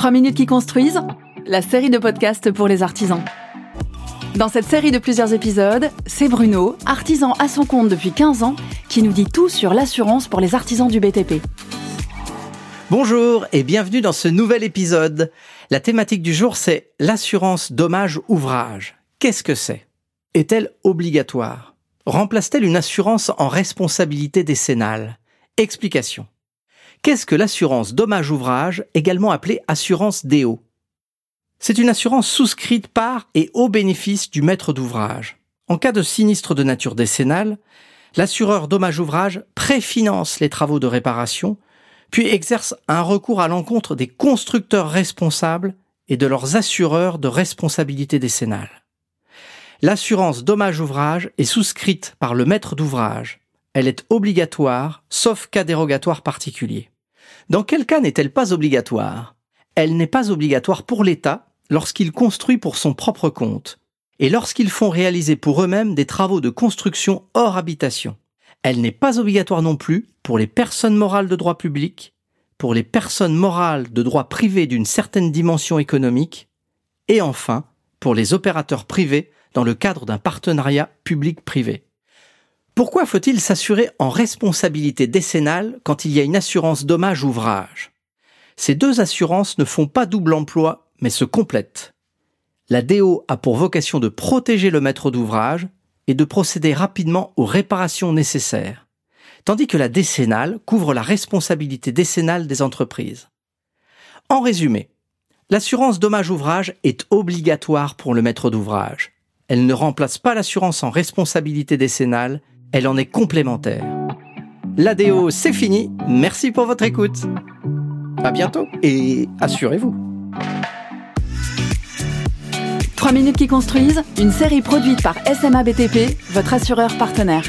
3 minutes qui construisent, la série de podcasts pour les artisans. Dans cette série de plusieurs épisodes, c'est Bruno, artisan à son compte depuis 15 ans, qui nous dit tout sur l'assurance pour les artisans du BTP. Bonjour et bienvenue dans ce nouvel épisode. La thématique du jour, c'est l'assurance dommage ouvrage. Qu'est-ce que c'est? Est-elle obligatoire? Remplace-t-elle une assurance en responsabilité décennale? Explication. Qu'est-ce que l'assurance dommage ouvrage, également appelée assurance DO C'est une assurance souscrite par et au bénéfice du maître d'ouvrage. En cas de sinistre de nature décennale, l'assureur dommage ouvrage préfinance les travaux de réparation, puis exerce un recours à l'encontre des constructeurs responsables et de leurs assureurs de responsabilité décennale. L'assurance dommage ouvrage est souscrite par le maître d'ouvrage. Elle est obligatoire, sauf cas dérogatoire particulier. Dans quel cas n'est-elle pas obligatoire? Elle n'est pas obligatoire pour l'État lorsqu'il construit pour son propre compte et lorsqu'ils font réaliser pour eux-mêmes des travaux de construction hors habitation. Elle n'est pas obligatoire non plus pour les personnes morales de droit public, pour les personnes morales de droit privé d'une certaine dimension économique, et enfin pour les opérateurs privés dans le cadre d'un partenariat public-privé. Pourquoi faut-il s'assurer en responsabilité décennale quand il y a une assurance dommage ouvrage? Ces deux assurances ne font pas double emploi, mais se complètent. La DO a pour vocation de protéger le maître d'ouvrage et de procéder rapidement aux réparations nécessaires, tandis que la décennale couvre la responsabilité décennale des entreprises. En résumé, l'assurance dommage ouvrage est obligatoire pour le maître d'ouvrage. Elle ne remplace pas l'assurance en responsabilité décennale elle en est complémentaire. L'ADO, c'est fini. Merci pour votre écoute. À bientôt et assurez-vous. 3 minutes qui construisent, une série produite par SMA BTP, votre assureur partenaire.